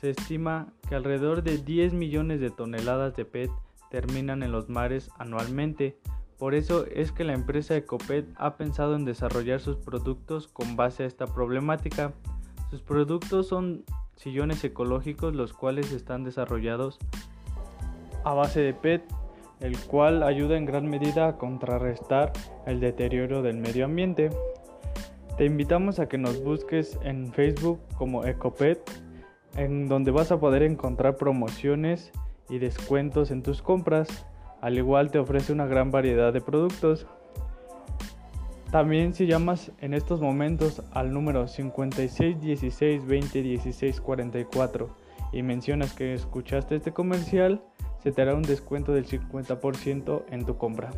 se estima que alrededor de 10 millones de toneladas de PET terminan en los mares anualmente. Por eso es que la empresa Ecopet ha pensado en desarrollar sus productos con base a esta problemática. Sus productos son sillones ecológicos los cuales están desarrollados a base de PET, el cual ayuda en gran medida a contrarrestar el deterioro del medio ambiente. Te invitamos a que nos busques en Facebook como Ecopet, en donde vas a poder encontrar promociones y descuentos en tus compras. Al igual te ofrece una gran variedad de productos. También si llamas en estos momentos al número 56 16 20 16 44 y mencionas que escuchaste este comercial, se te hará un descuento del 50% en tu compra.